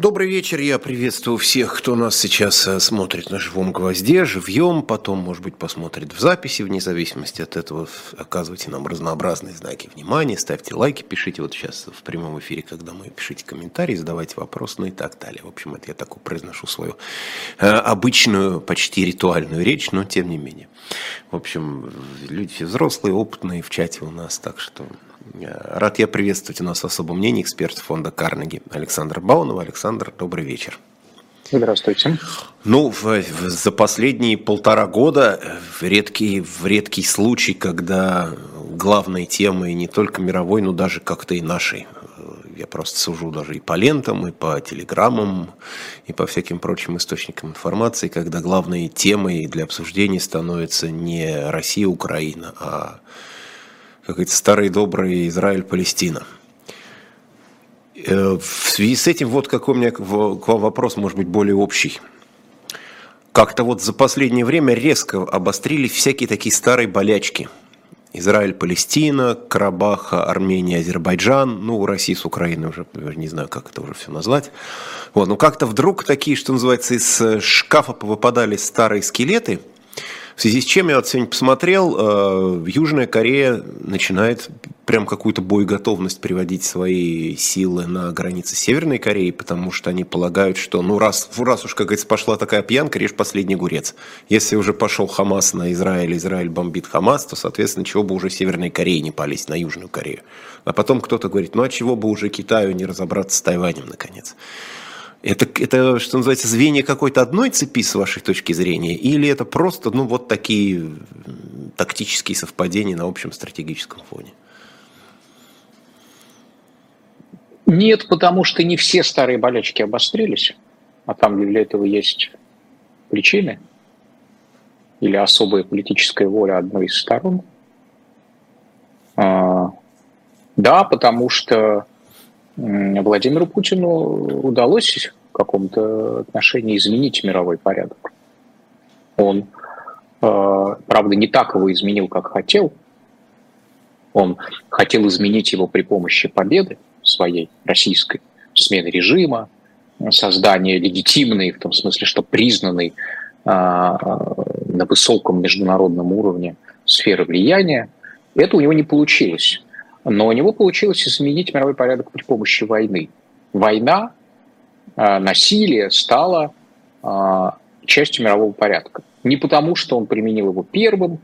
Добрый вечер, я приветствую всех, кто нас сейчас э, смотрит на живом гвозде, живьем, потом, может быть, посмотрит в записи, вне зависимости от этого. Оказывайте нам разнообразные знаки внимания, ставьте лайки, пишите вот сейчас в прямом эфире, когда мы пишите комментарии, задавайте вопросы, ну и так далее. В общем, это я такую произношу свою э, обычную, почти ритуальную речь, но тем не менее. В общем, люди все взрослые, опытные в чате у нас, так что Рад я приветствовать у нас в особом мнении эксперт фонда Карнеги Александр Баунова. Александр, добрый вечер. Здравствуйте. Ну, в, в, за последние полтора года в редкий, в редкий случай, когда главной темой не только мировой, но даже как-то и нашей, я просто сужу даже и по лентам, и по телеграммам, и по всяким прочим источникам информации, когда главной темой для обсуждения становится не Россия, Украина, а как говорится, старый добрый Израиль-Палестина. Э, в связи с этим вот какой у меня к вам вопрос, может быть, более общий. Как-то вот за последнее время резко обострились всякие такие старые болячки. Израиль, Палестина, Карабах, Армения, Азербайджан, ну, Россия с Украиной уже, не знаю, как это уже все назвать. Вот, ну, как-то вдруг такие, что называется, из шкафа повыпадали старые скелеты – в связи с чем я вот сегодня посмотрел, э, Южная Корея начинает прям какую-то боеготовность приводить свои силы на границе Северной Кореи, потому что они полагают, что ну раз, раз уж, как говорится, пошла такая пьянка, режь последний огурец. Если уже пошел Хамас на Израиль, Израиль бомбит Хамас, то, соответственно, чего бы уже Северной Корее не полезть на Южную Корею. А потом кто-то говорит, ну а чего бы уже Китаю не разобраться с Тайванем, наконец. Это, это, что называется, звенья какой-то одной цепи с вашей точки зрения? Или это просто, ну, вот такие тактические совпадения на общем стратегическом фоне? Нет, потому что не все старые болячки обострились, а там для этого есть причины или особая политическая воля одной из сторон. А, да, потому что Владимиру Путину удалось в каком-то отношении изменить мировой порядок. Он, э, правда, не так его изменил, как хотел. Он хотел изменить его при помощи победы своей российской, смены режима, создания легитимной, в том смысле, что признанной э, на высоком международном уровне сферы влияния. Это у него не получилось. Но у него получилось изменить мировой порядок при помощи войны. Война, а, насилие стало а, частью мирового порядка. Не потому, что он применил его первым,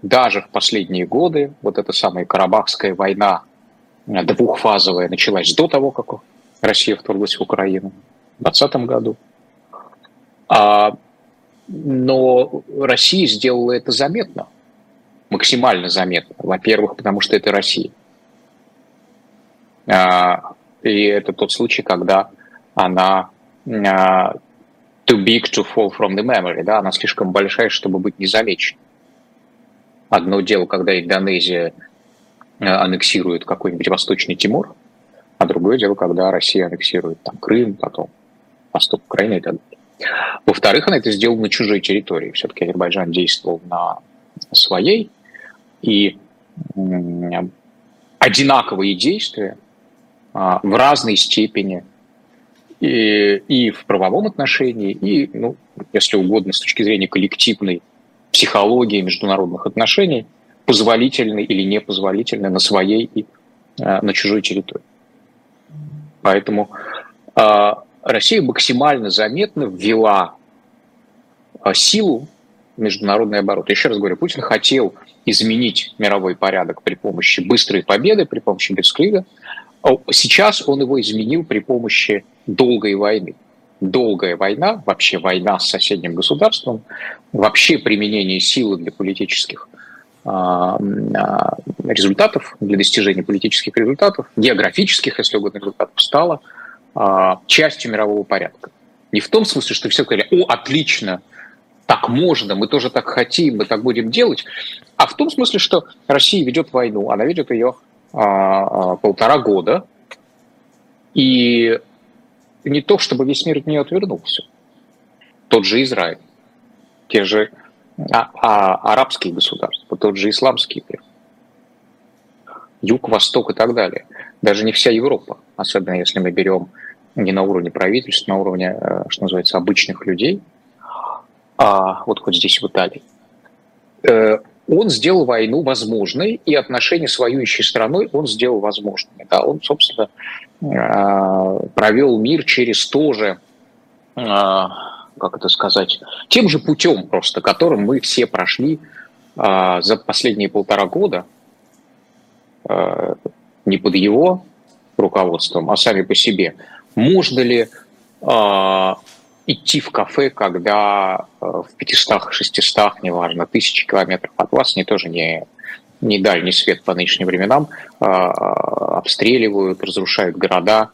даже в последние годы, вот эта самая Карабахская война а, двухфазовая началась до того, как Россия вторглась в Украину в 2020 году. Но Россия сделала это заметно, максимально заметно. Во-первых, потому что это Россия. А, и это тот случай, когда она а, too big to fall from the memory, да, она слишком большая, чтобы быть незамеченной. Одно дело, когда Индонезия а, аннексирует какой-нибудь Восточный Тимур, а другое дело, когда Россия аннексирует там Крым, потом восток Украины и так далее. Во-вторых, она это сделала на чужой территории. Все-таки Азербайджан действовал на своей, и одинаковые действия в разной степени и, и в правовом отношении, и, ну, если угодно, с точки зрения коллективной психологии международных отношений, позволительны или непозволительны на своей и а, на чужой территории. Поэтому э, Россия максимально заметно ввела силу международный оборот. Еще раз говорю, Путин хотел изменить мировой порядок при помощи быстрой победы, при помощи Бескрига, Сейчас он его изменил при помощи долгой войны. Долгая война, вообще война с соседним государством, вообще применение силы для политических а, а, результатов, для достижения политических результатов, географических, если угодно, результатов, стало а, частью мирового порядка. Не в том смысле, что все говорили, о, отлично, так можно, мы тоже так хотим, мы так будем делать, а в том смысле, что Россия ведет войну, она ведет ее а, а, полтора года, и не то, чтобы весь мир от нее отвернулся. Тот же Израиль, те же а, а, арабские государства, тот же исламский мир, юг, восток и так далее. Даже не вся Европа, особенно если мы берем не на уровне правительств, на уровне, э, что называется, обычных людей, а вот хоть здесь в Италии, э, он сделал войну возможной, и отношения с воюющей страной он сделал возможными. Да, он, собственно, э, провел мир через то же, как это сказать, тем же путем просто, которым мы все прошли за последние полтора года, не под его руководством, а сами по себе. Можно ли э, идти в кафе, когда э, в 500-600, неважно, тысячи километров от вас, не тоже не, не дальний свет по нынешним временам, э, обстреливают, разрушают города,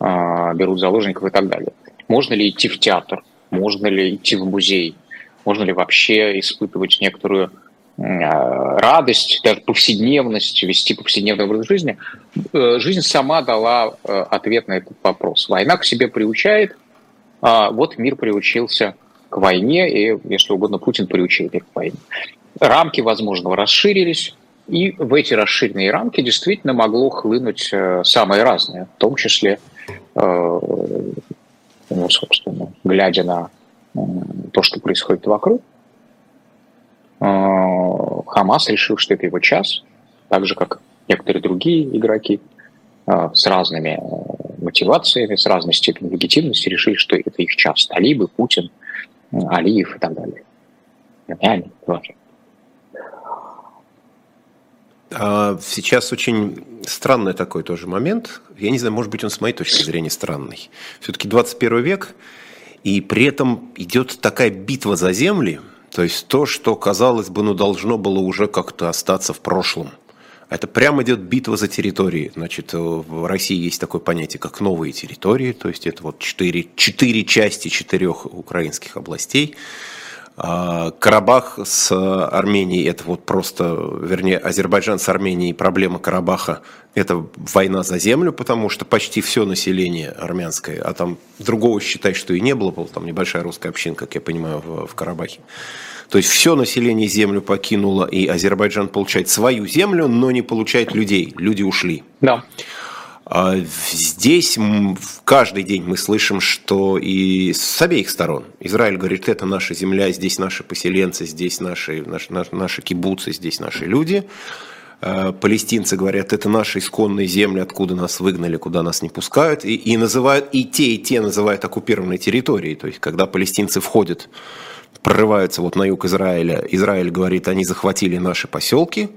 э, берут заложников и так далее. Можно ли идти в театр? Можно ли идти в музей? Можно ли вообще испытывать некоторую радость, даже повседневность, вести повседневный образ жизни, э, жизнь сама дала э, ответ на этот вопрос. Война к себе приучает, а вот мир приучился к войне, и, если угодно, Путин приучил мир к войне. Рамки возможного расширились, и в эти расширенные рамки действительно могло хлынуть самое разное, в том числе, ну, собственно, глядя на то, что происходит вокруг, а, Хамас решил, что это его час, так же, как некоторые другие игроки а, с разными э, мотивациями, с разной степенью легитимности решили, что это их час. Талибы, Путин, Алиев и так далее. Реально, важно. Сейчас очень странный такой тоже момент. Я не знаю, может быть, он с моей точки зрения странный. Все-таки 21 век, и при этом идет такая битва за земли – то есть то, что, казалось бы, ну, должно было уже как-то остаться в прошлом. Это прямо идет битва за территории. Значит, в России есть такое понятие, как новые территории. То есть это вот четыре, четыре части четырех украинских областей. А, Карабах с Арменией, это вот просто, вернее, Азербайджан с Арменией, проблема Карабаха, это война за землю, потому что почти все население армянское, а там другого считай, что и не было, там небольшая русская община, как я понимаю, в, в Карабахе. То есть все население землю покинуло, и Азербайджан получает свою землю, но не получает людей. Люди ушли. Да. А здесь каждый день мы слышим, что и с обеих сторон. Израиль говорит, это наша земля, здесь наши поселенцы, здесь наши, наши, наши кибуцы, здесь наши люди. А палестинцы говорят, это наши исконные земли, откуда нас выгнали, куда нас не пускают. И, и называют, и те, и те называют оккупированной территорией. То есть, когда палестинцы входят, прорываются вот на юг Израиля, Израиль говорит, они захватили наши поселки,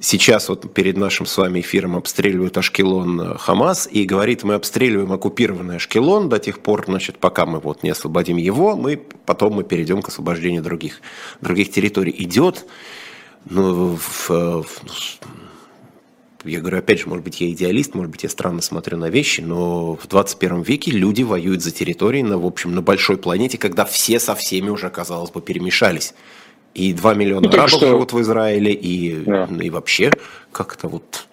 Сейчас вот перед нашим с вами эфиром обстреливают Ашкелон э, Хамас и говорит, мы обстреливаем оккупированный Ашкелон до тех пор, значит, пока мы вот не освободим его, мы потом мы перейдем к освобождению других, других территорий. Идет, ну, в, в, я говорю, опять же, может быть, я идеалист, может быть, я странно смотрю на вещи, но в 21 веке люди воюют за территории на, в общем, на большой планете, когда все со всеми уже, казалось бы, перемешались. И 2 миллиона ну, арабов что... живут в Израиле, и, да. и вообще как-то вот...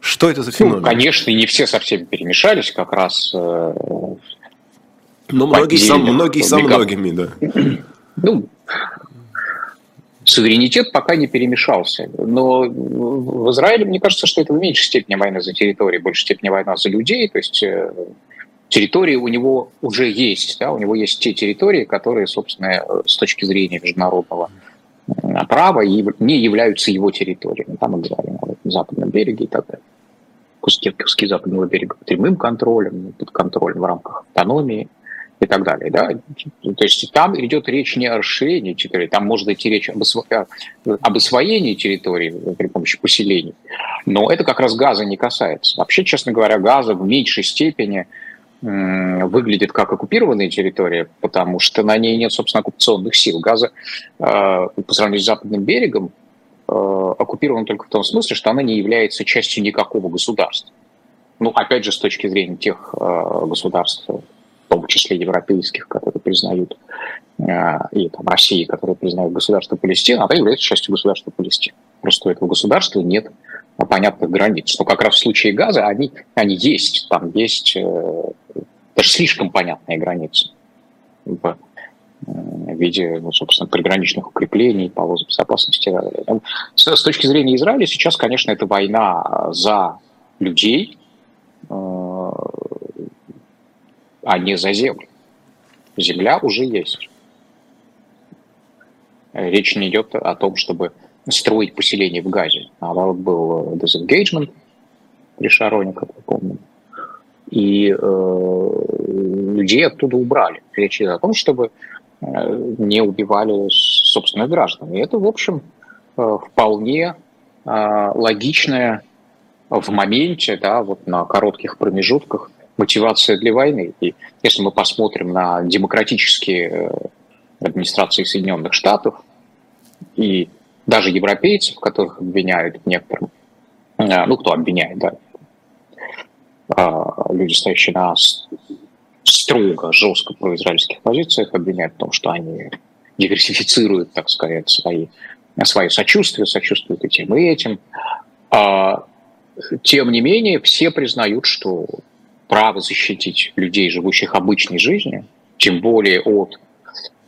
Что это за феномен? Ну, конечно, не все со всеми перемешались, как раз... Э, но многие, со, многие со многими, да. Ну, суверенитет пока не перемешался. Но в Израиле, мне кажется, что это в меньшей степени война за территории, в большей степени война за людей. То есть э, территории у него уже есть. Да? У него есть те территории, которые, собственно, с точки зрения международного права не являются его территориями. Там мы говорим о западном береге и так далее. Куски, куски западного берега под прямым контролем, под контролем в рамках автономии и так далее. Да? То есть там идет речь не о расширении территории, там может идти речь об, осво... об освоении территории при помощи поселений. Но это как раз газа не касается. Вообще, честно говоря, газа в меньшей степени выглядит как оккупированная территория, потому что на ней нет, собственно, оккупационных сил. Газа э, по сравнению с западным берегом э, оккупирована только в том смысле, что она не является частью никакого государства. Ну, опять же, с точки зрения тех э, государств, числе европейских, которые признают, и там, России, которые признают государство Палестины, она является частью государства Палестины. Просто у этого государства нет понятных границ. Но как раз в случае газа они, они есть. Там есть э, даже слишком понятные границы в э, виде, ну, собственно, приграничных укреплений, полос безопасности. С, точки зрения Израиля сейчас, конечно, это война за людей, э, а не за землю. Земля уже есть. Речь не идет о том, чтобы строить поселение в Газе. Вот был disengagement при Шароне, как вы помните. И э, людей оттуда убрали. Речь идет о том, чтобы э, не убивали собственных граждан. И это, в общем, э, вполне э, логичная в моменте, да, вот на коротких промежутках мотивация для войны. И если мы посмотрим на демократические э, администрации Соединенных Штатов и даже европейцев, которых обвиняют некоторым, э, ну, кто обвиняет, да, а, люди, стоящие на строго, жестко произраильских позициях, обвиняют в том, что они диверсифицируют, так сказать, свои, свое сочувствие, сочувствуют и тем, и этим. А, тем не менее, все признают, что право защитить людей, живущих обычной жизнью, тем более от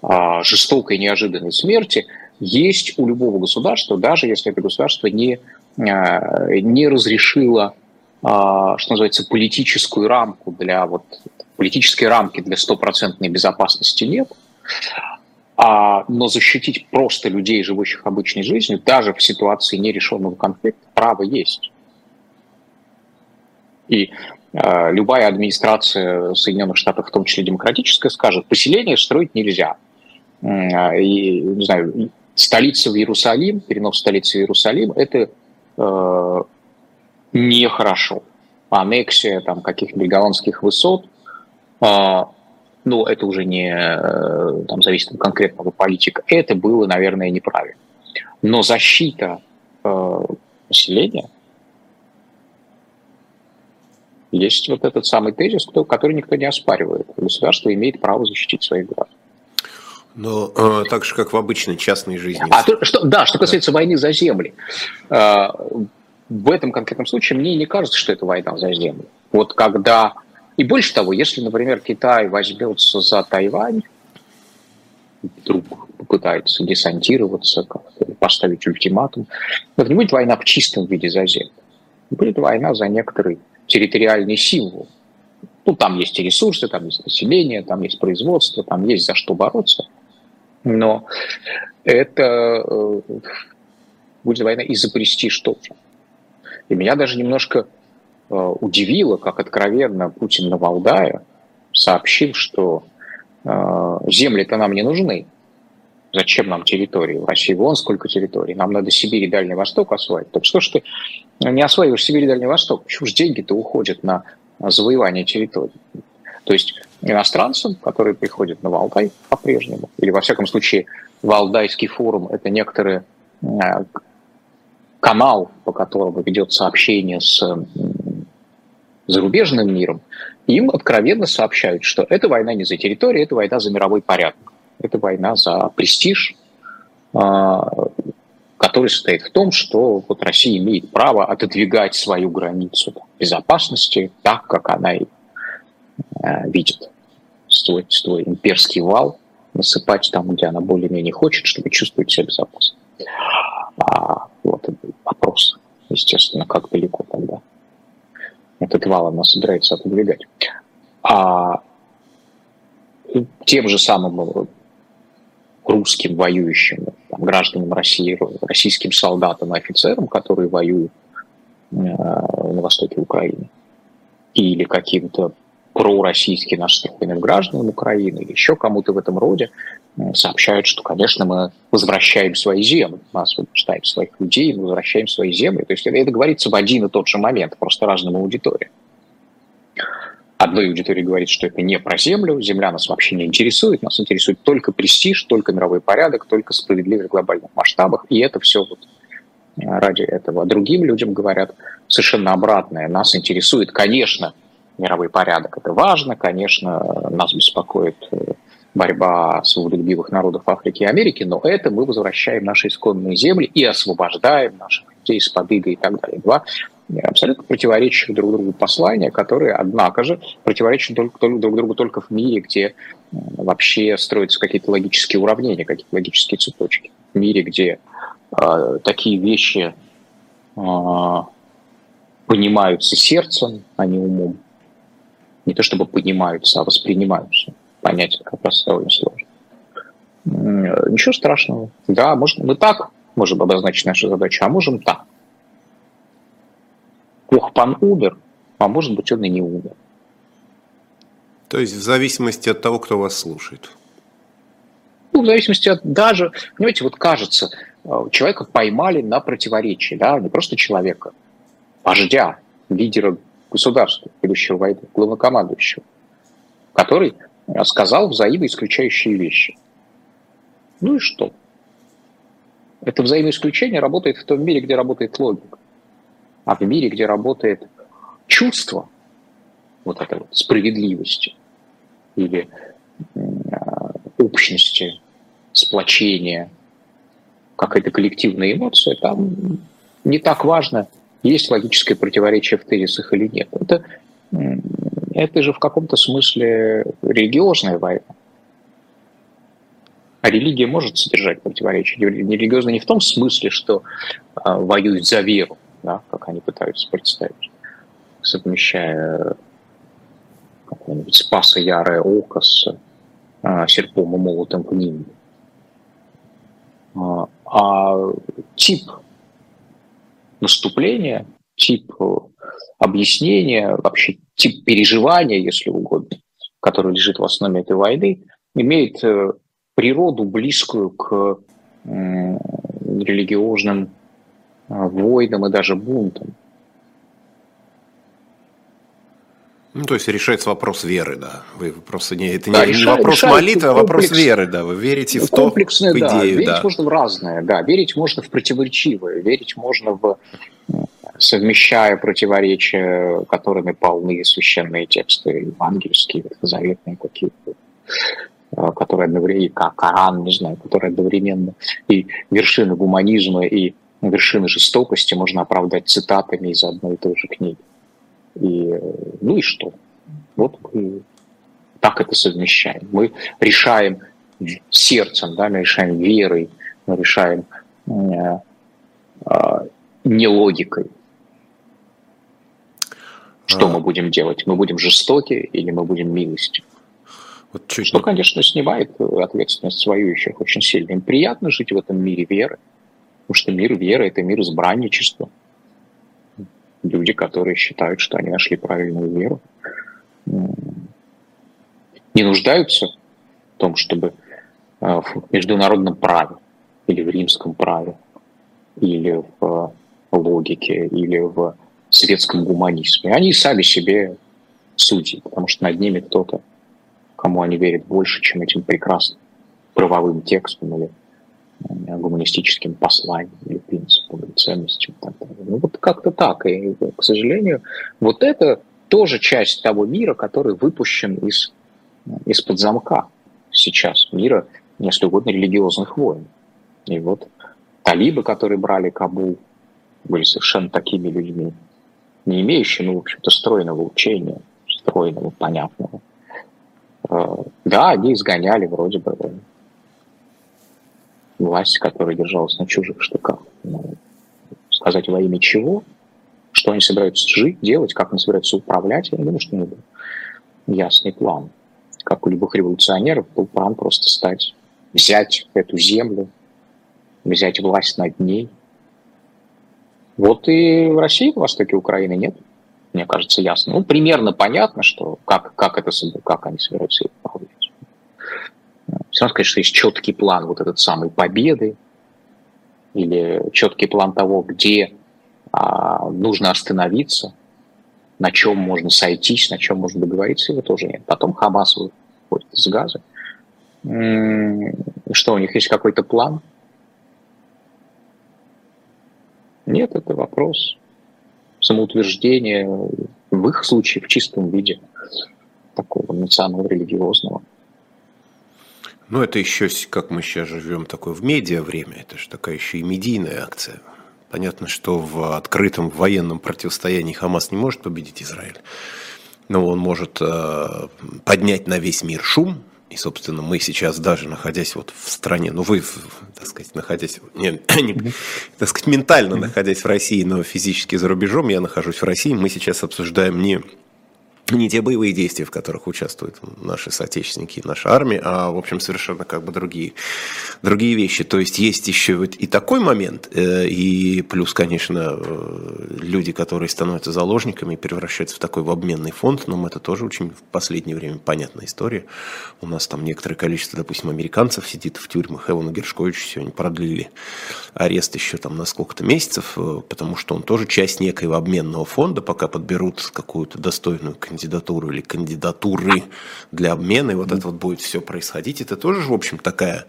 а, жестокой неожиданной смерти, есть у любого государства, даже если это государство не, а, не разрешило, а, что называется, политическую рамку для вот политической рамки для стопроцентной безопасности нет, а, но защитить просто людей, живущих обычной жизнью, даже в ситуации нерешенного конфликта, право есть. И любая администрация Соединенных Штатов, в том числе демократическая, скажет, поселение строить нельзя. И, не знаю, столица в Иерусалим, перенос столицы в Иерусалим, это э, нехорошо. Аннексия там каких-нибудь голландских высот, э, ну, это уже не э, там, зависит от конкретного политика, это было, наверное, неправильно. Но защита э, населения – есть вот этот самый тезис, который никто не оспаривает. Государство имеет право защитить своих граждан. Но э, так же, как в обычной частной жизни. А то, что, да, что касается да. войны за земли. Э, в этом конкретном случае мне не кажется, что это война за землю. Вот когда... И больше того, если, например, Китай возьмется за Тайвань, вдруг попытается десантироваться, поставить ультиматум, это не будет война в чистом виде за землю. Будет война за некоторый территориальный символ. Ну, там есть и ресурсы, там есть население, там есть производство, там есть за что бороться. Но это э, будет война и за престиж. И меня даже немножко э, удивило, как откровенно Путин на Валдае сообщил, что э, земли-то нам не нужны. Зачем нам территории? В России вон сколько территорий. Нам надо Сибирь и Дальний Восток освоить. Так что ж ты не осваиваешь Сибирь и Дальний Восток? Почему же деньги-то уходят на завоевание территорий? То есть иностранцам, которые приходят на Валдай по-прежнему, или во всяком случае Валдайский форум – это некоторый э, канал, по которому ведется общение с зарубежным миром, им откровенно сообщают, что эта война не за территорию, это война за мировой порядок. Это война за престиж, а, который состоит в том, что вот Россия имеет право отодвигать свою границу безопасности так, как она и а, видит. Свой, свой имперский вал насыпать там, где она более-менее хочет, чтобы чувствовать себя безопасно. А, вот вопрос, естественно, как далеко тогда этот вал она собирается отодвигать. А тем же самым русским воюющим там, гражданам России, российским солдатам и офицерам, которые воюют э, на востоке Украины, или каким-то пророссийски настроенным гражданам Украины, или еще кому-то в этом роде, э, сообщают, что, конечно, мы возвращаем свои земли, мы освобождаем своих людей, мы возвращаем свои земли. То есть это, это говорится в один и тот же момент, просто разным аудиториям одной аудитории говорит, что это не про землю, земля нас вообще не интересует, нас интересует только престиж, только мировой порядок, только справедливость в глобальных масштабах, и это все вот э, ради этого. А другим людям говорят совершенно обратное. Нас интересует, конечно, мировой порядок, это важно, конечно, нас беспокоит э, борьба свободолюбивых народов Африки и Америки, но это мы возвращаем наши исконные земли и освобождаем наших людей из-под и так далее. Два абсолютно противоречащих друг другу послания, которые, однако же, противоречат только, друг другу только в мире, где вообще строятся какие-то логические уравнения, какие-то логические цепочки. В мире, где э, такие вещи э, понимаются сердцем, а не умом. Не то чтобы понимаются, а воспринимаются. Понять как раз довольно сложно. Ничего страшного. Да, может, мы так можем обозначить нашу задачу, а можем так. Ох, пан умер, а может быть, он и не умер. То есть в зависимости от того, кто вас слушает. Ну, в зависимости от даже, понимаете, вот кажется, э, человека поймали на противоречии, да, не просто человека, вождя, лидера государства, ведущего войны, главнокомандующего, который сказал взаимоисключающие вещи. Ну и что? Это взаимоисключение работает в том мире, где работает логика. А в мире, где работает чувство вот этой вот справедливости или э, общности, сплочения, какая-то коллективная эмоция, там не так важно, есть логическое противоречие в тезисах или нет. Это, это же в каком-то смысле религиозная война. А религия может содержать противоречия. Религиозно не в том смысле, что а, воюют за веру, да, как они пытаются представить, совмещая какое-нибудь спаса ярое око с а, серпом и молотом в ним. А, а тип наступления, тип э, объяснения, вообще тип переживания, если угодно, который лежит в основе этой войны, имеет э, природу, близкую к религиозным войнам и даже бунтам. Ну, то есть решается вопрос веры, да. Вы просто не, это да, не, решает, вопрос решает молитвы, а вопрос веры, да. Вы верите в то, в идею, да. Верить да. можно в разное, да. Верить можно в противоречивое, верить можно в совмещая противоречия, которыми полны священные тексты евангельские, заветные какие-то э, которые одновременно, как Коран, не знаю, которые одновременно и вершины гуманизма, и вершины жестокости можно оправдать цитатами из одной и той же книги. И, ну и что? Вот мы так это совмещаем. Мы решаем сердцем, да, мы решаем верой, мы решаем э, э, не логикой. Что а... мы будем делать? Мы будем жестоки или мы будем милостивы? Вот чуть Что, конечно, снимает ответственность с воюющих очень сильно. Им приятно жить в этом мире веры, потому что мир веры – это мир избранничества. Люди, которые считают, что они нашли правильную веру, не нуждаются в том, чтобы э, в международном праве или в римском праве, или в логике, или в светском гуманизме. Они сами себе судьи, потому что над ними кто-то, кому они верят больше, чем этим прекрасным правовым текстом или гуманистическим посланием или принципам или ценностям. Ну вот как-то так. И, к сожалению, вот это тоже часть того мира, который выпущен из, из-под замка сейчас. Мира, если угодно, религиозных войн. И вот талибы, которые брали Кабул, были совершенно такими людьми, не имеющими, ну, в общем-то, стройного учения, стройного, понятного. Э, да, они изгоняли вроде бы власть, которая держалась на чужих штуках. Ну, сказать во имя чего, что они собираются жить, делать, как они собираются управлять, я не думаю, что у них был ясный план. Как у любых революционеров был план просто стать, взять эту землю, взять власть над ней. Вот и в России, в востоке Украины нет, мне кажется, ясно. Ну, примерно понятно, что как, как, это, как они собираются управлять. Равно сказать, что есть четкий план вот этот самой победы или четкий план того, где а, нужно остановиться, на чем можно сойтись, на чем можно договориться, его тоже нет. Потом Хамас выходит из Газа. Что, у них есть какой-то план? Нет, это вопрос самоутверждения в их случае в чистом виде такого национально-религиозного. Ну, это еще, как мы сейчас живем, такое в медиа время, это же такая еще и медийная акция. Понятно, что в открытом военном противостоянии Хамас не может победить Израиль, но он может э, поднять на весь мир шум, и, собственно, мы сейчас даже находясь вот в стране, ну вы, так сказать, находясь, не, не, так сказать, ментально находясь в России, но физически за рубежом, я нахожусь в России, мы сейчас обсуждаем не не те боевые действия, в которых участвуют наши соотечественники наша армия, а, в общем, совершенно как бы другие, другие вещи. То есть есть еще вот и такой момент, э, и плюс, конечно, э, люди, которые становятся заложниками, превращаются в такой в обменный фонд, но это тоже очень в последнее время понятная история. У нас там некоторое количество, допустим, американцев сидит в тюрьмах. Эвана Гершковича сегодня продлили арест еще там на сколько-то месяцев, э, потому что он тоже часть некоего обменного фонда, пока подберут какую-то достойную кандидатуру или кандидатуры для обмена, и вот это вот будет все происходить. Это тоже, в общем, такая,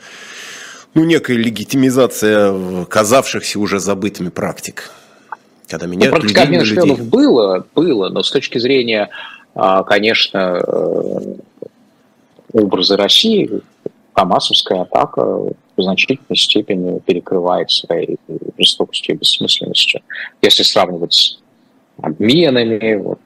ну, некая легитимизация казавшихся уже забытыми практик. Когда меня ну, практика обмена шпионов было, было, но с точки зрения, а, конечно, э, образа России, Хамасовская атака в значительной степени перекрывает своей жестокостью и бессмысленностью. Если сравнивать с обменами, вот,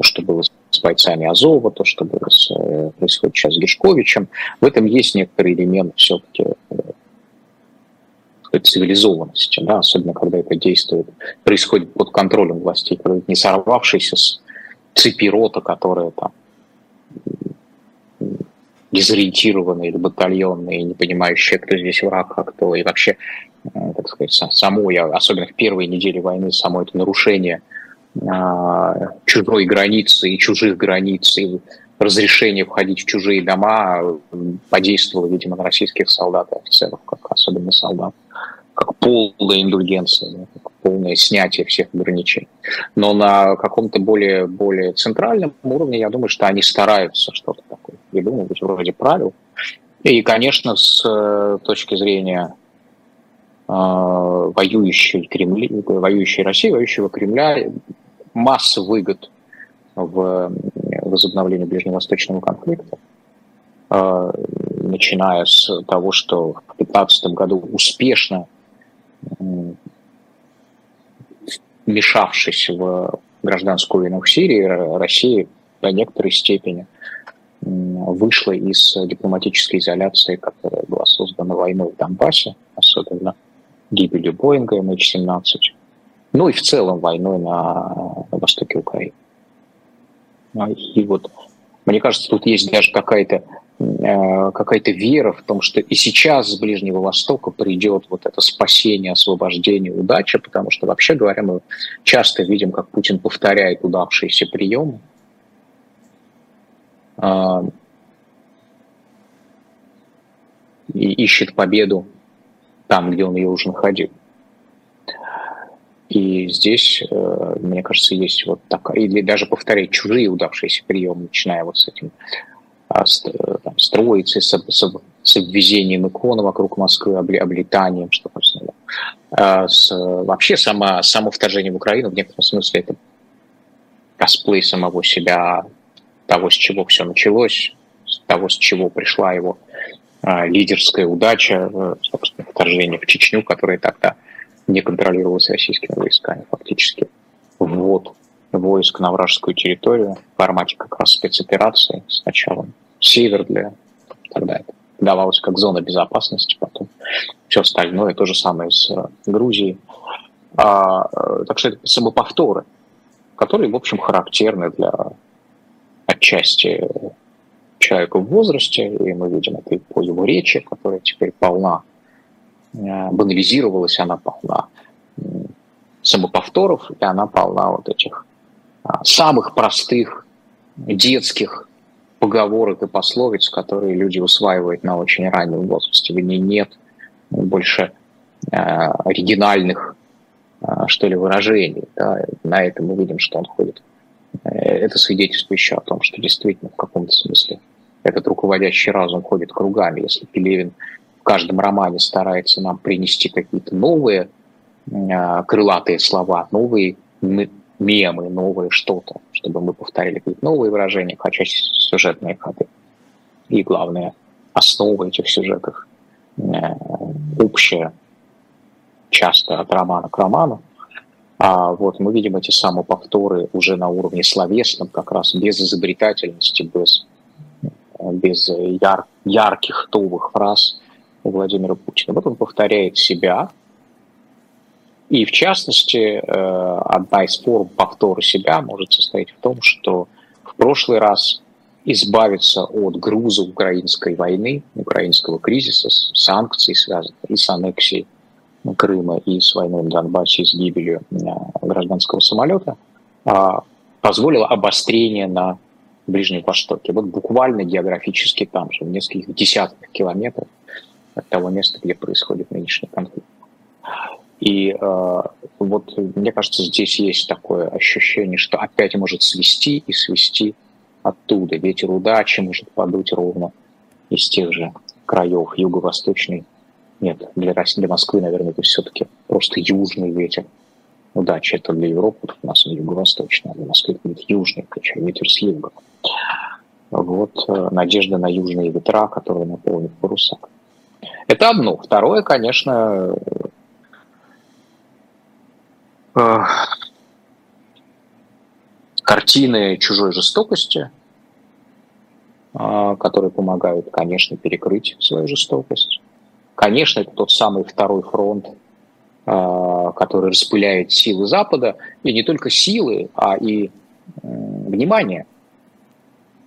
то, что было с бойцами Азова, то, что было с, э, происходит сейчас с Гешковичем. В этом есть некоторый элемент все-таки э, цивилизованности, да, особенно когда это действует, происходит под контролем властей, когда не сорвавшийся с цепи рота, которая там дезориентированные или батальонные, не понимающие, кто здесь враг, а кто, и вообще, э, так сказать, само, я, особенно в первые недели войны, само это нарушение – чужой границы и чужих границ, и разрешение входить в чужие дома подействовало, видимо, на российских солдат и офицеров, как особенно солдат, как полная индульгенция, как полное снятие всех ограничений. Но на каком-то более, более центральном уровне, я думаю, что они стараются что-то такое придумывать, вроде правил. И, конечно, с э, точки зрения э, воюющей, Кремли, воюющей России, воюющего Кремля, масса выгод в возобновлении ближневосточного конфликта, а, начиная с того, что в 2015 году успешно вмешавшись в гражданскую войну в Сирии, Россия до некоторой степени вышла из дипломатической изоляции, которая была создана войной в Донбассе, особенно гибелью Боинга MH17, ну и в целом войной на, востоке Украины. А, и вот, мне кажется, тут есть даже какая-то э, какая-то вера в том, что и сейчас с Ближнего Востока придет вот это спасение, освобождение, удача, потому что, вообще говоря, мы часто видим, как Путин повторяет удавшиеся приемы. А, и ищет победу там, где он ее уже находил. И здесь, э, мне кажется, есть вот такая, или даже повторять чужие удавшиеся приемы, начиная вот с этим а, там, строиться, с, с, с обвезением иконы вокруг Москвы, облетанием, что а, с, вообще само, само вторжение в Украину в некотором смысле это косплей самого себя, того, с чего все началось, с того, с чего пришла его а, лидерская удача, э, собственно, вторжение в Чечню, которое тогда не контролировалась российскими войсками. Фактически ввод войск на вражескую территорию в формате как раз спецоперации. Сначала север для... Тогда это давалось как зона безопасности, потом все остальное, то же самое с э, Грузией. А, э, так что это самоповторы, которые, в общем, характерны для отчасти человека в возрасте, и мы видим это и по его речи, которая теперь полна банализировалась, она полна самоповторов, и она полна вот этих а, самых простых детских поговорок и пословиц, которые люди усваивают на очень раннем возрасте. В ней нет больше э, оригинальных, э, что ли, выражений. Да. На этом мы видим, что он ходит. Это свидетельство еще о том, что действительно в каком-то смысле этот руководящий разум ходит кругами. Если Пелевин в каждом романе старается нам принести какие-то новые э, крылатые слова, новые мемы, новые что-то, чтобы мы повторили какие-то новые выражения, хотя сюжетные ходы. И главное, основа этих сюжетов э, общая, часто от романа к роману. А вот мы видим эти самые повторы уже на уровне словесном, как раз без изобретательности, без, без яр, ярких товых фраз, у Владимира Путина. Вот он повторяет себя. И в частности, э, одна из форм повтора себя может состоять в том, что прошлый раз избавиться от груза украинской войны, украинского кризиса, санкций, связанных и с аннексией Крыма, и с войной в Донбассе, и с гибелью гражданского самолета, а, позволило обострение на Ближнем Востоке. Вот буквально географически там же, в нескольких десятках километров от того места, где происходит нынешний конфликт. И э, вот мне кажется, здесь есть такое ощущение, что опять может свести и свести оттуда. Ветер удачи может подуть ровно из тех же краев юго-восточной. Нет, для, России, для Москвы, наверное, это все-таки просто южный ветер. Удачи это для Европы, у нас он юго-восточный, а для Москвы это будет южный, причем ветер с юга. Вот э, надежда на южные ветра, которые наполнят паруса. Это одно. Второе, конечно, э, картины чужой жестокости, э, которые помогают, конечно, перекрыть свою жестокость. Конечно, это тот самый второй фронт, э, который распыляет силы Запада, и не только силы, а и внимание.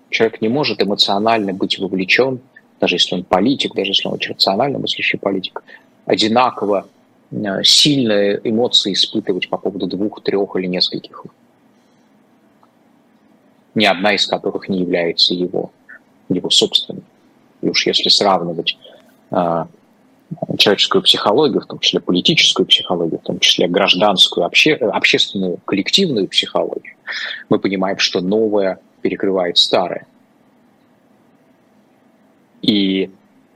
Человек не может эмоционально быть вовлечен даже если он политик, даже если он очень рационально мыслящий политик, одинаково э, сильные эмоции испытывать по поводу двух, трех или нескольких, ни одна из которых не является его, его собственной. И уж если сравнивать э, человеческую психологию, в том числе политическую психологию, в том числе гражданскую, обще, общественную, коллективную психологию, мы понимаем, что новое перекрывает старое. И,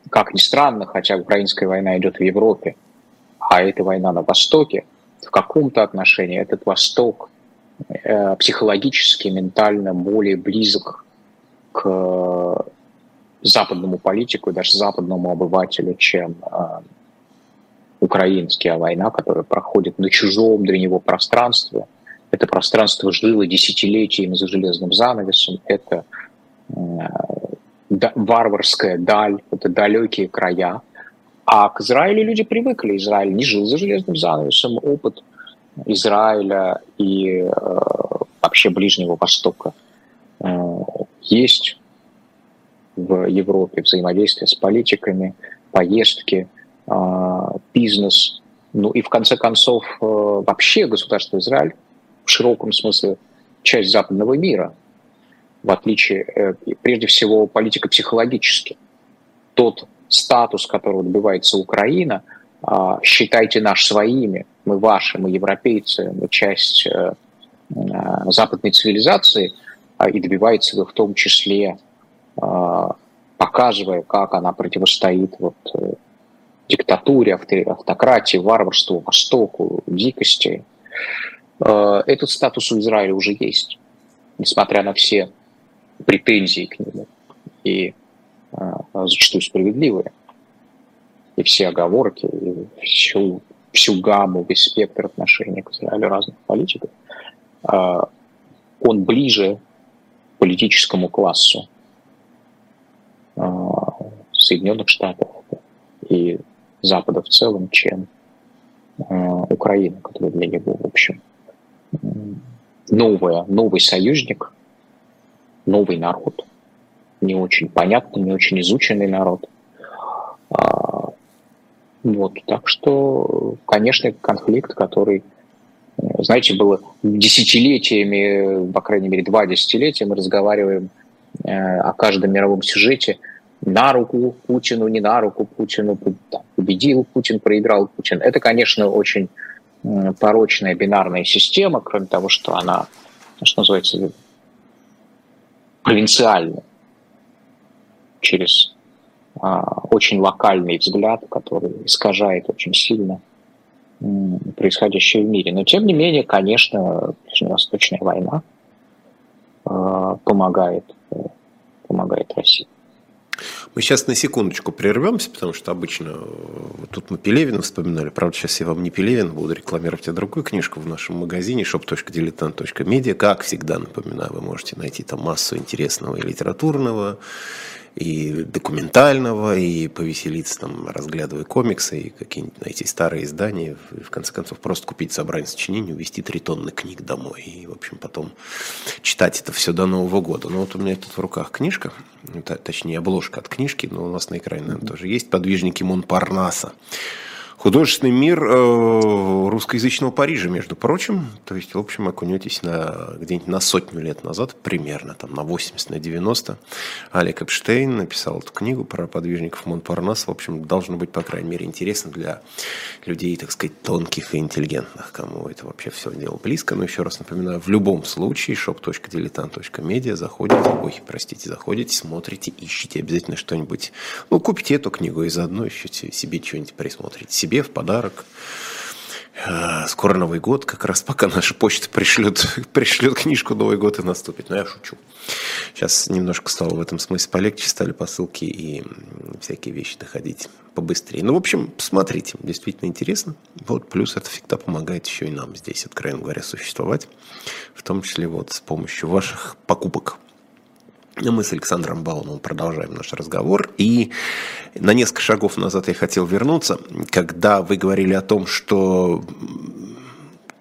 как ни странно, хотя украинская война идет в Европе, а эта война на Востоке, в каком-то отношении этот Восток э, психологически, ментально более близок к западному политику, даже западному обывателю, чем э, украинская война, которая проходит на чужом для него пространстве. Это пространство жило десятилетиями за железным занавесом. Это э, варварская даль, это далекие края. А к Израилю люди привыкли. Израиль не жил за железным занавесом. Опыт Израиля и э, вообще Ближнего Востока э, есть в Европе взаимодействие с политиками, поездки, э, бизнес. Ну и в конце концов э, вообще государство Израиль в широком смысле часть западного мира – в отличие, э, прежде всего, политико-психологически. Тот статус, которого добивается Украина, а, считайте наш своими, мы ваши, мы европейцы, мы часть э, э, западной цивилизации, а, и добивается в том числе, а, показывая, как она противостоит вот диктатуре, автократии, варварству, Востоку, дикости. Этот статус у Израиля уже есть, несмотря на все претензии к нему, и а, зачастую справедливые, и все оговорки, и всю, всю гамму, весь спектр отношений к Израилю разных политиков, а, он ближе политическому классу а, Соединенных Штатов и Запада в целом, чем Украина, которая для него, в общем, новая, новый союзник, новый народ. Не очень понятный, не очень изученный народ. А, вот, так что, конечно, конфликт, который, знаете, было десятилетиями, по крайней мере, два десятилетия мы разговариваем э, о каждом мировом сюжете на руку Путину, не на руку Путину, победил Путин, проиграл Путин. Это, конечно, очень порочная бинарная система, кроме того, что она, что называется, провинциально, через а, очень локальный взгляд, который искажает очень сильно происходящее в мире. Но тем не менее, конечно, Ближневосточная война а, помогает, помогает России. Мы сейчас на секундочку прервемся, потому что обычно вот тут мы Пелевина вспоминали. Правда, сейчас я вам не Пелевин, буду рекламировать а другую книжку в нашем магазине shop.diletant.media. Как всегда, напоминаю, вы можете найти там массу интересного и литературного, и документального, и повеселиться, там, разглядывая комиксы, и какие-нибудь найти старые издания, и, в конце концов, просто купить собрание сочинений, увезти три тонны книг домой, и, в общем, потом читать это все до Нового года. Ну, вот у меня тут в руках книжка, точнее, обложка от книжки, но у нас на экране, наверное, тоже есть, «Подвижники Монпарнаса» художественный мир э, русскоязычного Парижа, между прочим. То есть, в общем, окунетесь на, где-нибудь на сотню лет назад, примерно, там, на 80, на 90. Алек Эпштейн написал эту книгу про подвижников Монпарнас. В общем, должно быть, по крайней мере, интересно для людей, так сказать, тонких и интеллигентных, кому это вообще все дело близко. Но еще раз напоминаю, в любом случае, shop.diletant.media заходите, ой, простите, заходите, смотрите, ищите обязательно что-нибудь. Ну, купите эту книгу и заодно еще себе что-нибудь присмотрите себе в подарок. Э, скоро Новый год, как раз пока наша почта пришлет, пришлет книжку Новый год и наступит. Но я шучу. Сейчас немножко стало в этом смысле полегче, стали посылки и всякие вещи доходить побыстрее. Ну, в общем, посмотрите, действительно интересно. Вот, плюс это всегда помогает еще и нам здесь, откровенно говоря, существовать. В том числе вот с помощью ваших покупок. Ну, мы с Александром Бауновым продолжаем наш разговор. И на несколько шагов назад я хотел вернуться, когда вы говорили о том, что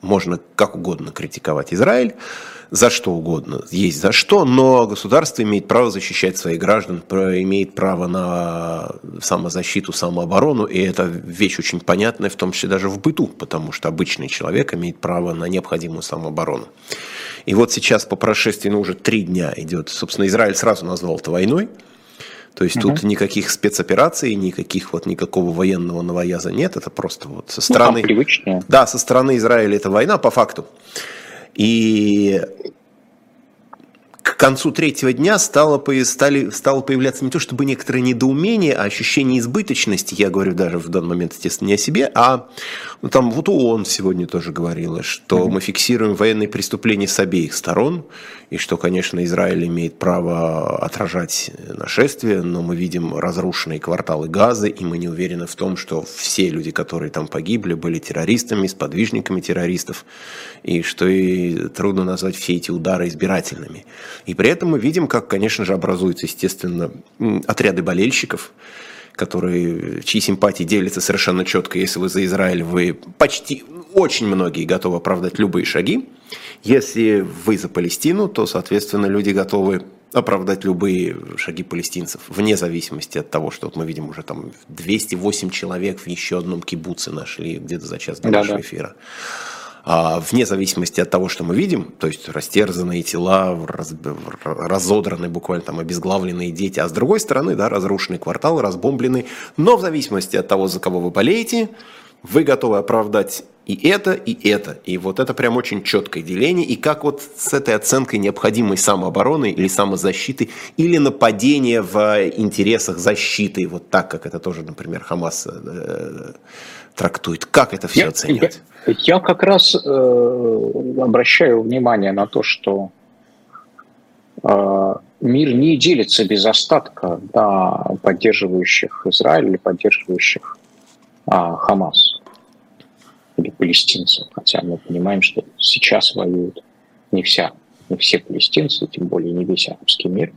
можно как угодно критиковать Израиль, за что угодно, есть за что, но государство имеет право защищать своих граждан, имеет право на самозащиту, самооборону, и это вещь очень понятная, в том числе даже в быту, потому что обычный человек имеет право на необходимую самооборону. И вот сейчас по прошествии, ну, уже три дня идет, собственно, Израиль сразу назвал это войной, то есть угу. тут никаких спецопераций, никаких вот никакого военного новояза нет, это просто вот со стороны... Ну. Да, со стороны Израиля это война по факту. И к концу третьего дня стало, стали, стало появляться не то чтобы некоторое недоумение, а ощущение избыточности, я говорю даже в данный момент, естественно, не о себе, а ну, там вот ООН сегодня тоже говорила, что mm-hmm. мы фиксируем военные преступления с обеих сторон, и что, конечно, Израиль имеет право отражать нашествие, но мы видим разрушенные кварталы Газы, и мы не уверены в том, что все люди, которые там погибли, были террористами, сподвижниками террористов, и что и трудно назвать все эти удары избирательными. И при этом мы видим, как, конечно же, образуются, естественно, отряды болельщиков, которые, чьи симпатии делятся совершенно четко. Если вы за Израиль, вы почти, очень многие готовы оправдать любые шаги. Если вы за Палестину, то, соответственно, люди готовы оправдать любые шаги палестинцев, вне зависимости от того, что вот мы видим уже там 208 человек в еще одном кибуце нашли где-то за час до да, нашего да. эфира. А, вне зависимости от того, что мы видим, то есть растерзанные тела, раз, разодранные буквально там обезглавленные дети, а с другой стороны, да, разрушенный квартал, разбомбленный, но в зависимости от того, за кого вы болеете, вы готовы оправдать и это, и это. И вот это прям очень четкое деление. И как вот с этой оценкой необходимой самообороны или самозащиты, или нападения в интересах защиты, вот так, как это тоже, например, Хамас э, трактует. Как это все я, оценивать? Я, я как раз э, обращаю внимание на то, что э, мир не делится без остатка на поддерживающих Израиль или поддерживающих э, Хамас или палестинцев. Хотя мы понимаем, что сейчас воюют не вся, не все палестинцы, тем более не весь арабский мир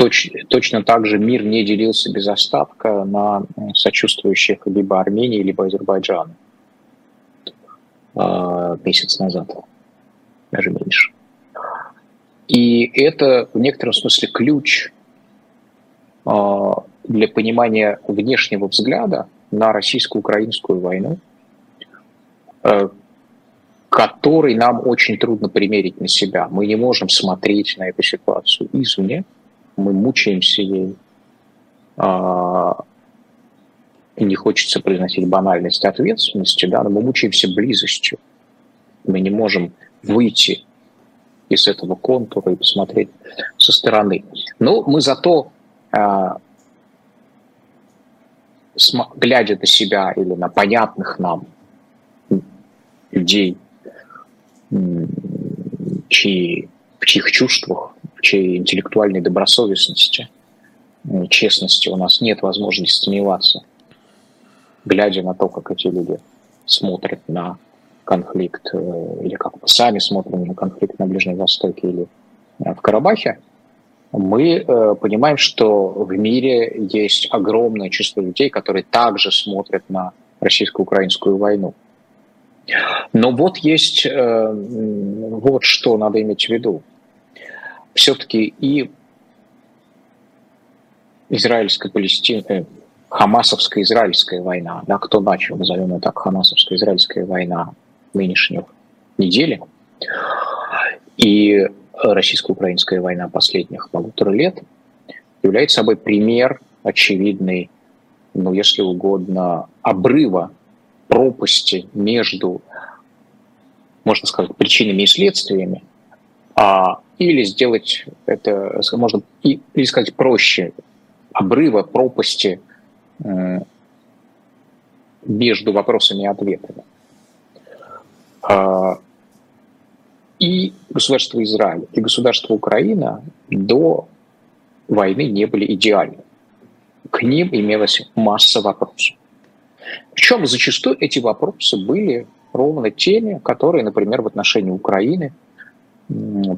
Точ, точно так же мир не делился без остатка на сочувствующих либо Армении, либо Азербайджану э, месяц назад, даже меньше. И это в некотором смысле ключ э, для понимания внешнего взгляда на российско-украинскую войну, э, который нам очень трудно примерить на себя. Мы не можем смотреть на эту ситуацию извне, мы мучаемся ей. А, не хочется произносить банальность ответственности, да, но мы мучаемся близостью. Мы не можем выйти из этого контура и посмотреть со стороны. Но мы зато, а, глядя на себя или на понятных нам людей, чьи, в чьих чувствах чьей интеллектуальной добросовестности, честности у нас нет возможности сомневаться, глядя на то, как эти люди смотрят на конфликт, э, или как мы сами смотрим на конфликт на Ближнем Востоке или э, в Карабахе, мы э, понимаем, что в мире есть огромное число людей, которые также смотрят на российско-украинскую войну. Но вот есть э, вот что надо иметь в виду. Все-таки и израильско-палестинская, э, хамасовско-израильская война, да, кто начал, назовем ее так, хамасовско-израильская война нынешних недели, и российско-украинская война последних полутора лет является собой пример очевидный, ну, если угодно, обрыва пропасти между, можно сказать, причинами и следствиями, а, или сделать это, можно и, или сказать проще, обрыва пропасти э, между вопросами и ответами. И государство Израиль, и государство Украина до войны не были идеальны. К ним имелась масса вопросов. Причем зачастую эти вопросы были ровно теми, которые, например, в отношении Украины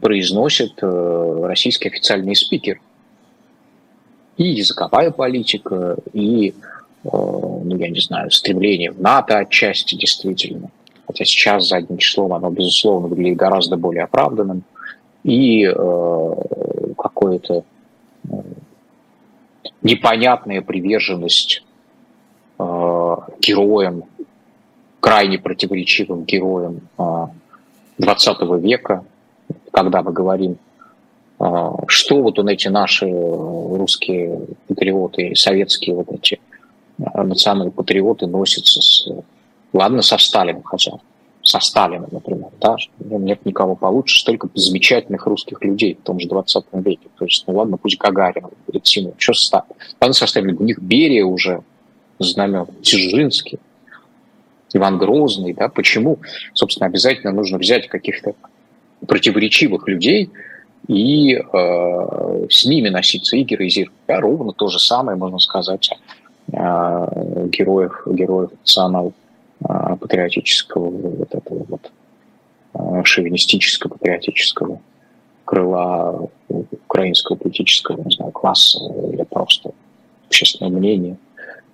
произносит э, российский официальный спикер. И языковая политика, и, э, ну, я не знаю, стремление в НАТО отчасти действительно. Хотя сейчас задним числом оно, безусловно, выглядит гораздо более оправданным. И э, какое-то непонятная приверженность Э, героем, крайне противоречивым героем 20 э, века, когда мы говорим, э, что вот он эти наши русские патриоты, советские вот эти национальные патриоты носятся с... Ладно, со Сталином хотя со Сталином, например, да, нет никого получше, столько замечательных русских людей в том же 20 веке. То есть, ну ладно, пусть Гагарин сильным, что со Сталином? Ладно, со Сталином, у них Берия уже знамен, Дзержинский, Иван Грозный, да, почему, собственно, обязательно нужно взять каких-то противоречивых людей и э, с ними носиться и героизировать. Да, ровно то же самое можно сказать о э, героях, героях национал патриотического вот этого вот э, шовинистического патриотического крыла украинского политического, не знаю, класса или просто общественного мнения –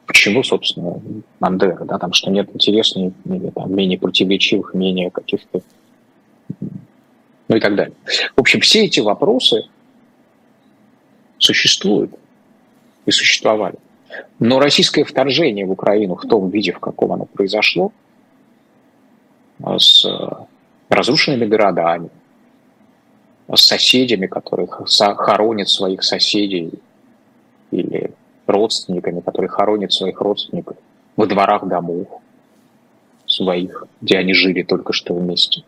Почему, собственно, Бандера, да, там, что нет интереснее, или, там, менее противоречивых, менее каких-то, ну и так далее. В общем, все эти вопросы существуют и существовали. Но российское вторжение в Украину в том виде, в каком оно произошло, с разрушенными городами, с соседями, которые хоронят своих соседей или родственниками, которые хоронят своих родственников во дворах домов своих, где они жили только что вместе,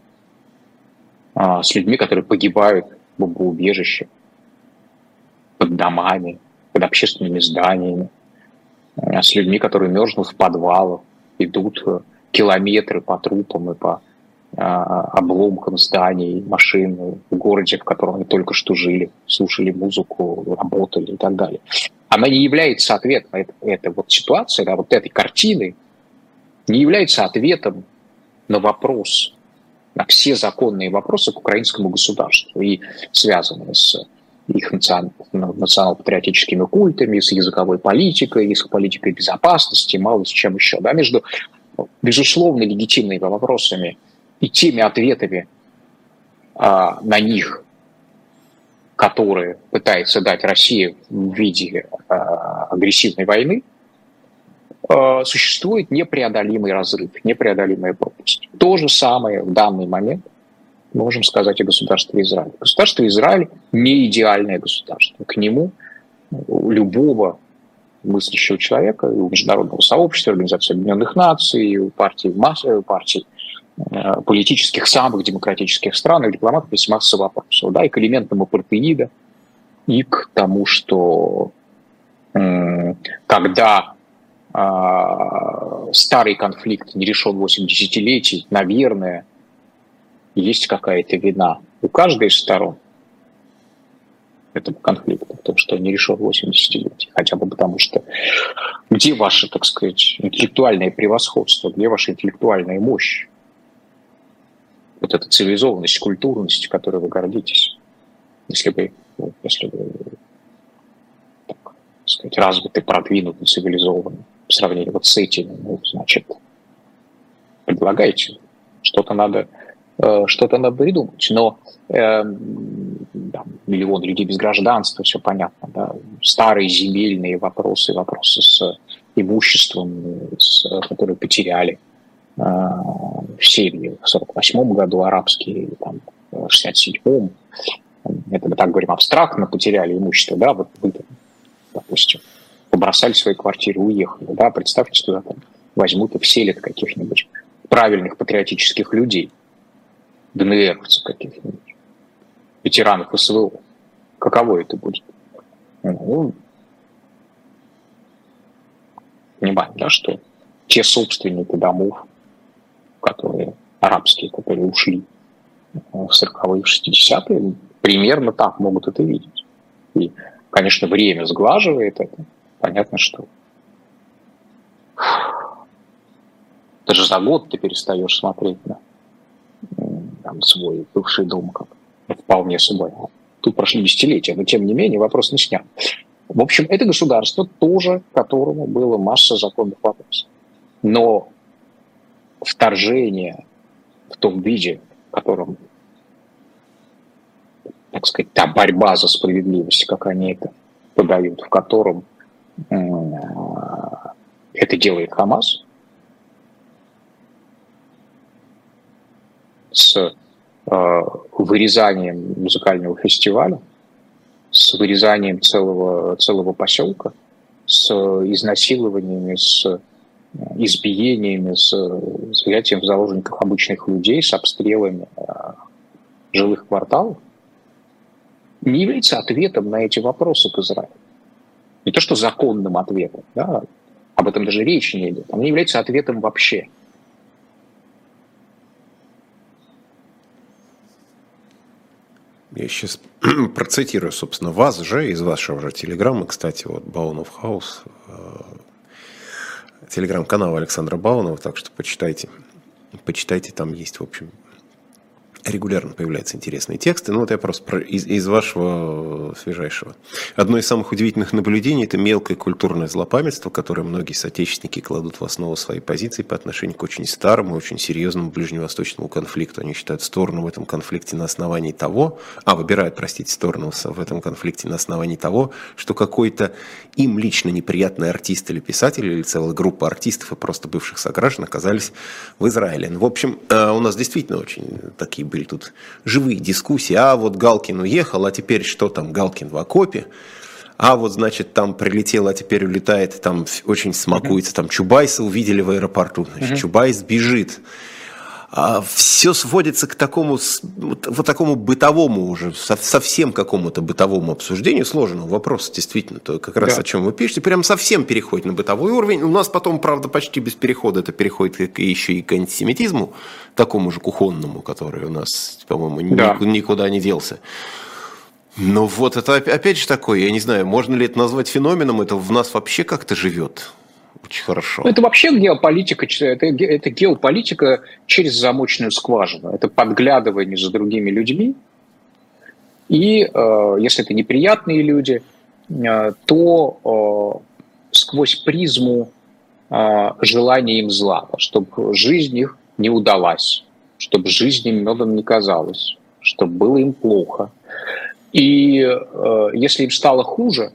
а, с людьми, которые погибают в бомбоубежище, под домами, под общественными зданиями, а, с людьми, которые мерзнут в подвалах, идут километры по трупам и по а, обломкам зданий, машин в городе, в котором они только что жили, слушали музыку, работали и так далее. Она не является ответом, эта, эта вот ситуация, да, вот этой картины, не является ответом на вопрос, на все законные вопросы к украинскому государству и связанные с их национал-патриотическими культами, с языковой политикой, с политикой безопасности, мало с чем еще. Да, между, безусловно, легитимными вопросами и теми ответами а, на них, которые пытается дать Россия в виде э, агрессивной войны, э, существует непреодолимый разрыв, непреодолимая пропасть. То же самое в данный момент можем сказать о государстве Израиль. Государство Израиль не идеальное государство. К нему любого мыслящего человека, у международного сообщества, Организации Объединенных Наций, у партий, массы, партий Э, политических самых демократических странах дипломатов есть масса вопросов, да, и к элементам апартеида, и к тому, что когда а, старый конфликт не решен 8 десятилетий, наверное, есть какая-то вина у каждой из сторон этого конфликта, в том, что не решен 8 десятилетий. Хотя бы потому, что где ваше, так сказать, интеллектуальное превосходство, где ваша интеллектуальная мощь? вот эта цивилизованность, культурность, которой вы гордитесь. Если бы, ну, если бы сказать, развитый, продвинутый, цивилизованный в сравнении вот с этими, ну, значит, предлагайте. Что-то надо, что-то надо придумать. Но э, да, миллион людей без гражданства, все понятно. Да? Старые земельные вопросы, вопросы с имуществом, с, которые потеряли э, в Сирии в 48 году, арабские, там, в 67-м. Это мы так говорим абстрактно, потеряли имущество, да, вот вы, допустим, побросали свои квартиры, уехали, да, представьте, что там возьмут и вселят каких-нибудь правильных патриотических людей, ДНРовцев каких-нибудь, ветеранов СВО. Каково это будет? Ну, понимаем, да, что те собственники домов, которые арабские, которые ушли в 40-е, 60-е, примерно так могут это видеть. И, конечно, время сглаживает это. Понятно, что даже за год ты перестаешь смотреть на там, свой бывший дом как вполне собой. Тут прошли десятилетия, но тем не менее вопрос не снят. В общем, это государство тоже, которому было масса законных вопросов. Но вторжение в том виде, в котором, так сказать, та борьба за справедливость, как они это подают, в котором это делает Хамас, с э, вырезанием музыкального фестиваля, с вырезанием целого, целого поселка, с изнасилованиями, с э, избиениями, с взятием в заложниках обычных людей, с обстрелами э, жилых кварталов, не является ответом на эти вопросы к Израилю. Не то, что законным ответом, да, об этом даже речи не идет, он не является ответом вообще – Я сейчас процитирую, собственно, вас же, из вашего телеграмма, кстати, вот Баунов Хаус, э, телеграм-канал Александра Баунова, так что почитайте. Почитайте, там есть, в общем, регулярно появляются интересные тексты. Ну вот я просто про, из, из вашего свежайшего. Одно из самых удивительных наблюдений – это мелкое культурное злопамятство, которое многие соотечественники кладут в основу своей позиции по отношению к очень старому, очень серьезному ближневосточному конфликту. Они считают сторону в этом конфликте на основании того, а, выбирают, простите, сторону в этом конфликте на основании того, что какой-то им лично неприятный артист или писатель, или целая группа артистов и просто бывших сограждан оказались в Израиле. Ну, в общем, э, у нас действительно очень такие были тут живые дискуссии. А вот Галкин уехал, а теперь что там, Галкин в окопе. А вот, значит, там прилетел, а теперь улетает, там очень смакуется, там Чубайса увидели в аэропорту, значит, Чубайс бежит. А все сводится к такому, вот такому бытовому уже, совсем какому-то бытовому обсуждению сложного вопроса, действительно, то как раз да. о чем вы пишете, прям совсем переходит на бытовой уровень. У нас потом, правда, почти без перехода это переходит еще и к антисемитизму, такому же кухонному, который у нас, по-моему, да. никуда не делся. Но вот это опять же такое, я не знаю, можно ли это назвать феноменом, это в нас вообще как-то живет. Очень хорошо. Это вообще геополитика, это, это геополитика через замочную скважину. Это подглядывание за другими людьми. И э, если это неприятные люди, э, то э, сквозь призму э, желания им зла, чтобы жизнь их не удалась, чтобы жизнь им медом не казалась, чтобы было им плохо. И э, если им стало хуже,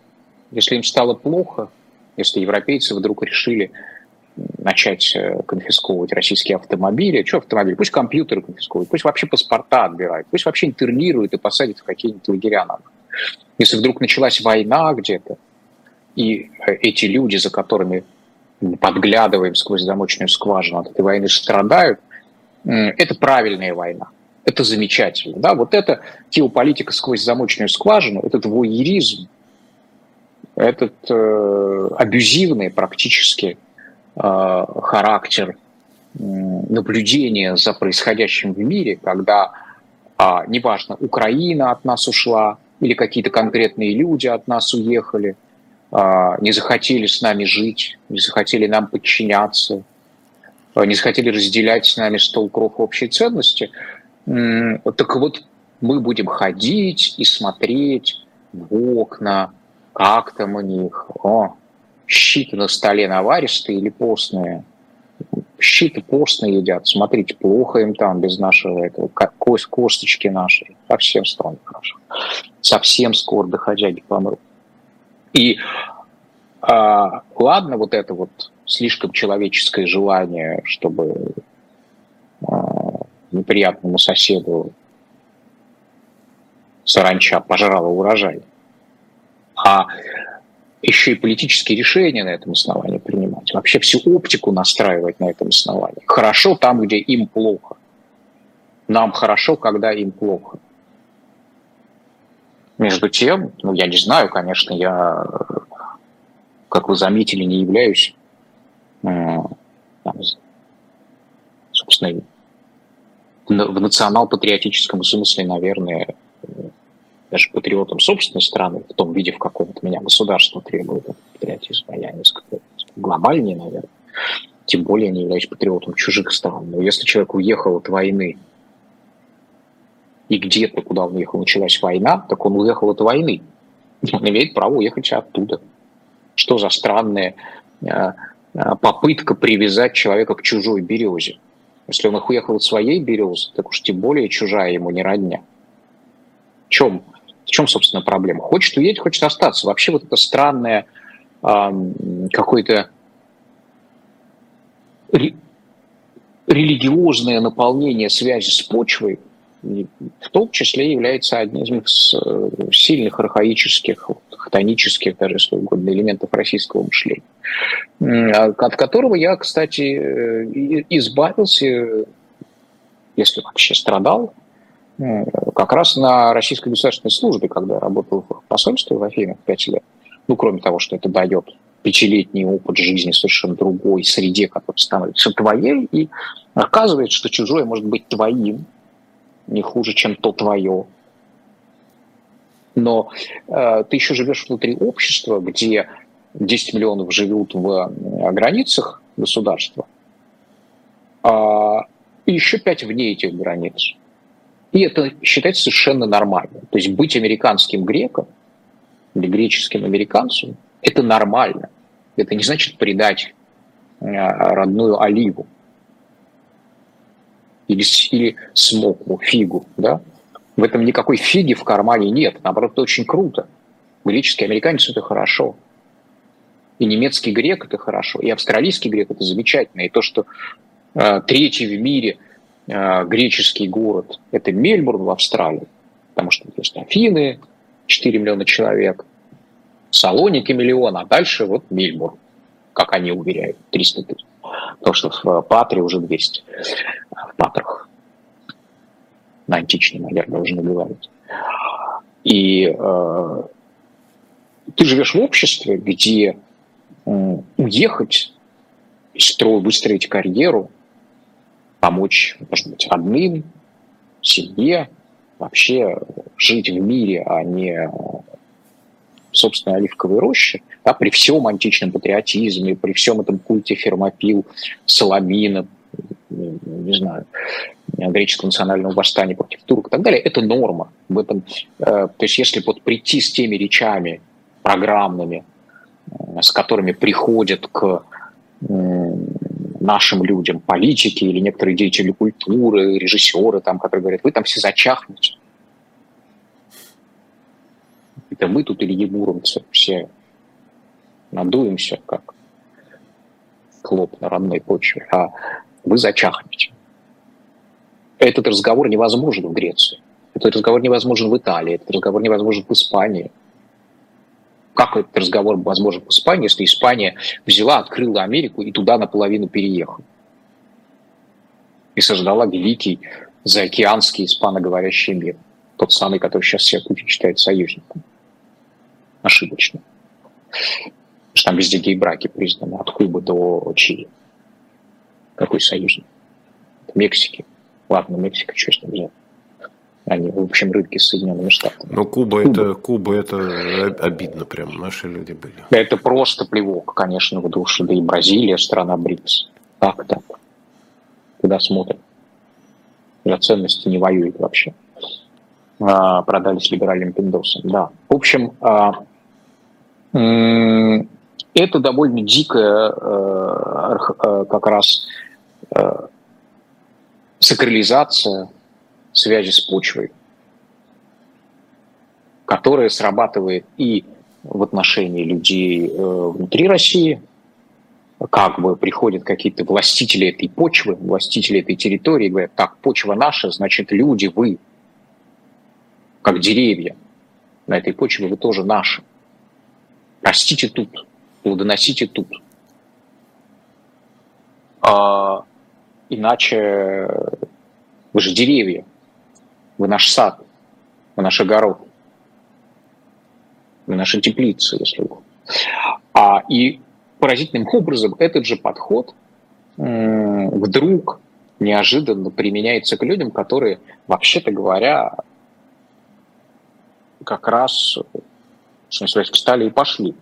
если им стало плохо, если европейцы вдруг решили начать э, конфисковывать российские автомобили. Что автомобили? Пусть компьютеры конфисковывают, пусть вообще паспорта отбирают, пусть вообще интернируют и посадят в какие-нибудь лагеря нам. Если вдруг началась война где-то, и э, эти люди, за которыми подглядываем сквозь замочную скважину от этой войны, страдают, это правильная война. Это замечательно. Да? Вот это геополитика сквозь замочную скважину, этот воеризм, этот э, абьюзивный практически э, характер э, наблюдения за происходящим в мире, когда, э, неважно, Украина от нас ушла, или какие-то конкретные люди от нас уехали, э, не захотели с нами жить, не захотели нам подчиняться, э, не захотели разделять с нами стол кров общей ценности, так вот мы будем ходить и смотреть в окна, как там у них, о, щиты на столе наваристые или постные, щиты постные едят, смотрите, плохо им там без нашего этого, кость, косточки наши, совсем стало хорошо, совсем скоро доходяги помрут. И а, ладно, вот это вот слишком человеческое желание, чтобы а, неприятному соседу саранча пожрала урожай, а еще и политические решения на этом основании принимать, вообще всю оптику настраивать на этом основании. Хорошо там, где им плохо. Нам хорошо, когда им плохо. Между тем, ну, я не знаю, конечно, я, как вы заметили, не являюсь, э, там, собственно, в национал-патриотическом смысле, наверное, даже патриотом собственной страны, в том виде, в каком от меня государство требует патриотизма, я несколько глобальнее, наверное. Тем более не являюсь патриотом чужих стран. Но если человек уехал от войны, и где-то, куда он уехал, началась война, так он уехал от войны. Он имеет право уехать оттуда. Что за странная э, э, попытка привязать человека к чужой березе? Если он уехал от своей березы, так уж тем более чужая ему не родня. В чем в чем, собственно, проблема? Хочет уедет, хочет остаться. Вообще вот это странное какое-то религиозное наполнение связи с почвой в том числе является одним из э, сильных архаических, хтонических, даже если угодно, элементов российского мышления, а, от которого я, кстати, э, избавился, если вообще страдал, как раз на российской государственной службе, когда я работал в посольстве в Афинах пять лет. Ну, кроме того, что это дает пятилетний опыт жизни совершенно другой среде, которая становится твоей, и оказывается, что чужое может быть твоим, не хуже, чем то твое. Но э, ты еще живешь внутри общества, где 10 миллионов живут в э, границах государства, а, еще 5 вне этих границ. И это считается совершенно нормально. То есть быть американским греком или греческим американцем – это нормально. Это не значит предать э, родную оливу или, или смоку, фигу. Да? В этом никакой фиги в кармане нет. Наоборот, это очень круто. Греческий американец – это хорошо. И немецкий грек – это хорошо. И австралийский грек – это замечательно. И то, что э, третий в мире – греческий город – это Мельбурн в Австралии, потому что есть Афины, 4 миллиона человек, Салоники миллион, а дальше вот Мельбурн, как они уверяют, 300 тысяч. То, что в Патре уже 200, в Патрах. На античный манер должны говорить. И э, ты живешь в обществе, где э, уехать, строить, выстроить карьеру, помочь, может быть, родным, семье, вообще жить в мире, а не собственно, оливковой рощи, да, при всем античном патриотизме, при всем этом культе Фермопил, Соломина, не знаю, греческого национального восстания против турок и так далее, это норма. В этом, э, то есть если вот прийти с теми речами программными, э, с которыми приходят к нашим людям, политики или некоторые деятели культуры, режиссеры, там, которые говорят, вы там все зачахнете. Это мы тут или ебуромцы все надуемся, как хлоп на родной почве, а вы зачахнете. Этот разговор невозможен в Греции. Этот разговор невозможен в Италии, этот разговор невозможен в Испании – как этот разговор возможен в Испании, если Испания взяла, открыла Америку и туда наполовину переехала? И создала великий заокеанский испаноговорящий мир. Тот самый, который сейчас все Путин считает союзником. Ошибочно. Потому что там везде гей-браки признаны, от Кубы до Чили. Какой союзник? Мексики. Ладно, Мексика, что с ним взять? Они в общем рынке с Соединенными Штатами. Но Куба, Куба. это Куба это обидно прям, наши люди были. Это просто плевок, конечно, в душу. Да и Бразилия, страна БРИКС. Как так? Куда смотрят? За ценности не воюет вообще. А, продались либеральным пиндосам. Да. В общем, а, Это довольно дикая э, как раз э, сакрализация связи с почвой, которая срабатывает и в отношении людей внутри России, как бы приходят какие-то властители этой почвы, властители этой территории, говорят, так, почва наша, значит, люди, вы, как деревья на этой почве, вы тоже наши. Растите тут, плодоносите тут. А, иначе вы же деревья, вы наш сад, вы наш огород, вы наша теплица, если вы. А, и поразительным образом этот же подход вдруг неожиданно применяется к людям, которые, вообще-то говоря, как раз что связь встали и пошли.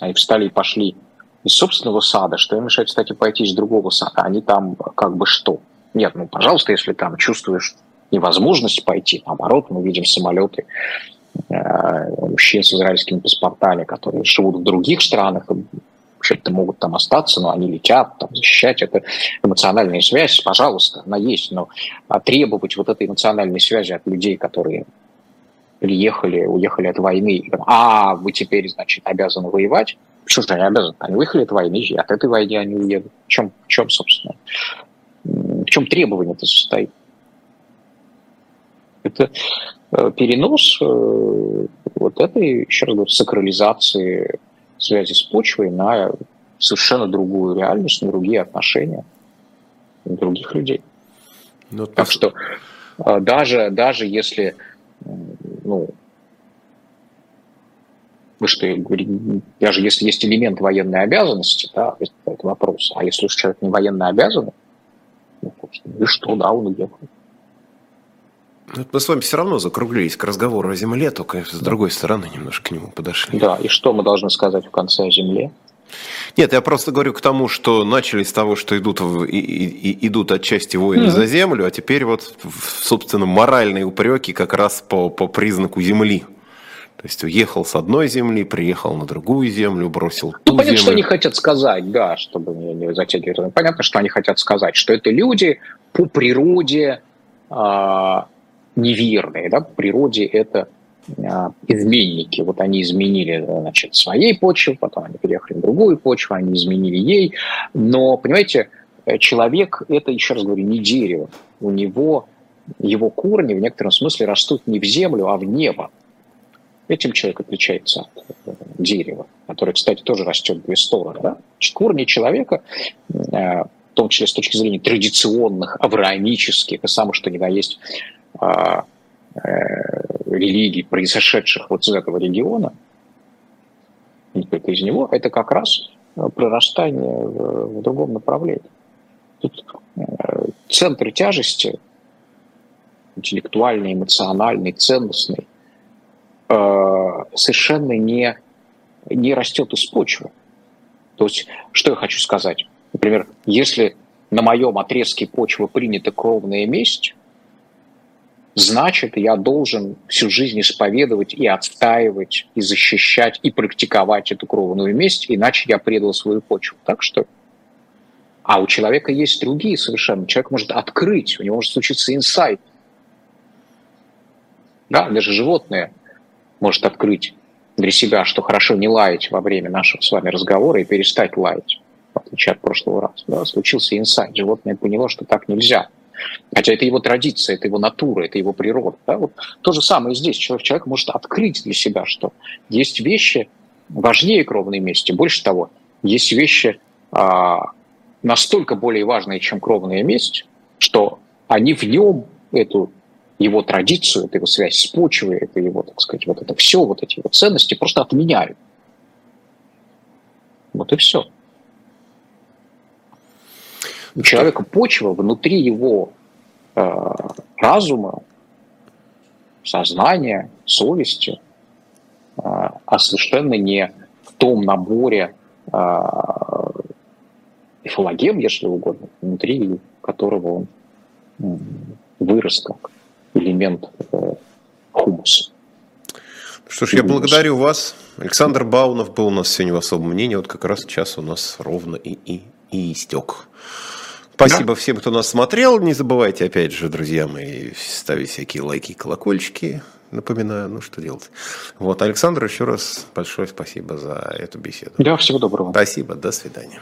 Они встали и пошли из собственного сада, что им мешает, кстати, пойти из другого сада. Они там как бы что? Нет, ну, пожалуйста, если там чувствуешь невозможность пойти, наоборот, мы видим самолеты э, мужчин с израильскими паспортами, которые живут в других странах, вообще-то могут там остаться, но они летят, там, защищать. Это эмоциональная связь, пожалуйста, она есть, но требовать вот этой эмоциональной связи от людей, которые приехали, уехали от войны, а, вы теперь, значит, обязаны воевать. Почему же они обязаны? Они выехали от войны, и от этой войны они уедут. В чем, в чем собственно, в чем требование-то состоит? Это э, перенос э, вот этой, еще раз говорю, сакрализации связи с почвой на совершенно другую реальность, на другие отношения других людей. Ну, так что э, даже, даже если ну, вы что, даже если есть элемент военной обязанности, да, это вопрос. А если уж человек не военно обязан, ну, и что, да, он уехал. Ну, мы с вами все равно закруглились к разговору о Земле, только с другой стороны немножко к нему подошли. Да, и что мы должны сказать в конце о Земле? Нет, я просто говорю к тому, что начали с того, что идут, в, и, и, идут отчасти войны mm-hmm. за землю, а теперь вот, собственно, моральные упреки как раз по, по признаку земли. То есть уехал с одной земли, приехал на другую землю, бросил ту ну, понятно, землю. что они хотят сказать, да, чтобы не, не затягивать. Понятно, что они хотят сказать, что это люди по природе э, неверные, да, по природе это а, изменники. Вот они изменили значит, своей почве, потом они переехали на другую почву, они изменили ей. Но, понимаете, человек – это, еще раз говорю, не дерево. У него его корни в некотором смысле растут не в землю, а в небо. Этим человек отличается от э, дерева, которое, кстати, тоже растет в две стороны. Да? Корни человека, э, в том числе с точки зрения традиционных, авраамических, и самое что ни на есть, Э, религий, произошедших вот из этого региона, не только из него, это как раз э, прорастание в, в другом направлении. Тут э, центр тяжести, интеллектуальный, эмоциональный, ценностный, совершенно не, не растет из почвы. То есть, что я хочу сказать? Например, если на моем отрезке почвы принята кровная месть, значит, я должен всю жизнь исповедовать и отстаивать, и защищать, и практиковать эту кровную месть, иначе я предал свою почву. Так что а у человека есть другие совершенно. Человек может открыть, у него может случиться инсайт. Да, даже животное может открыть для себя, что хорошо не лаять во время нашего с вами разговора и перестать лаять, в отличие от прошлого раза. Да, случился инсайт. Животное поняло, что так нельзя. Хотя это его традиция, это его натура, это его природа. Да? Вот то же самое здесь. Человек, человек может открыть для себя, что есть вещи важнее кровной мести. Больше того, есть вещи а, настолько более важные, чем кровная месть, что они в нем эту его традицию, это его связь с почвой, это его, так сказать, вот это все, вот эти вот ценности просто отменяют. Вот и все. У человека почва внутри его э, разума, сознания, совести, э, а совершенно не в том наборе э, эфологем, если угодно, внутри которого он вырос как элемент э, хумуса. Что ж, я благодарю вас. Александр Баунов был у нас сегодня в особом мнении. Вот как раз час у нас ровно и, и, и истек. Спасибо да. всем, кто нас смотрел. Не забывайте, опять же, друзья мои, ставить всякие лайки, колокольчики. Напоминаю, ну что делать. Вот, Александр, еще раз большое спасибо за эту беседу. Да, всего доброго. Спасибо, до свидания.